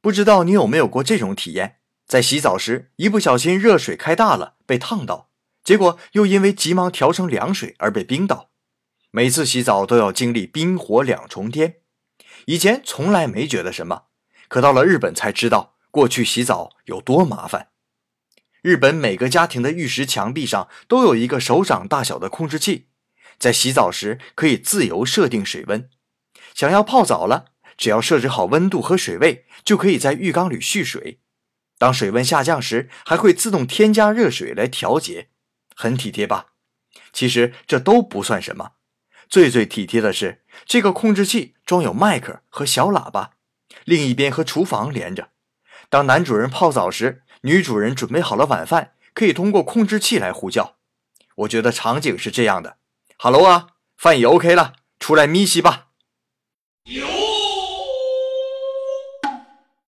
不知道你有没有过这种体验？在洗澡时一不小心热水开大了，被烫到，结果又因为急忙调成凉水而被冰到。每次洗澡都要经历冰火两重天，以前从来没觉得什么，可到了日本才知道过去洗澡有多麻烦。日本每个家庭的浴室墙壁上都有一个手掌大小的控制器，在洗澡时可以自由设定水温。想要泡澡了，只要设置好温度和水位，就可以在浴缸里蓄水。当水温下降时，还会自动添加热水来调节，很体贴吧？其实这都不算什么，最最体贴的是这个控制器装有麦克和小喇叭，另一边和厨房连着。当男主人泡澡时，女主人准备好了晚饭，可以通过控制器来呼叫。我觉得场景是这样的：“哈喽啊，饭也 OK 了，出来咪西吧。”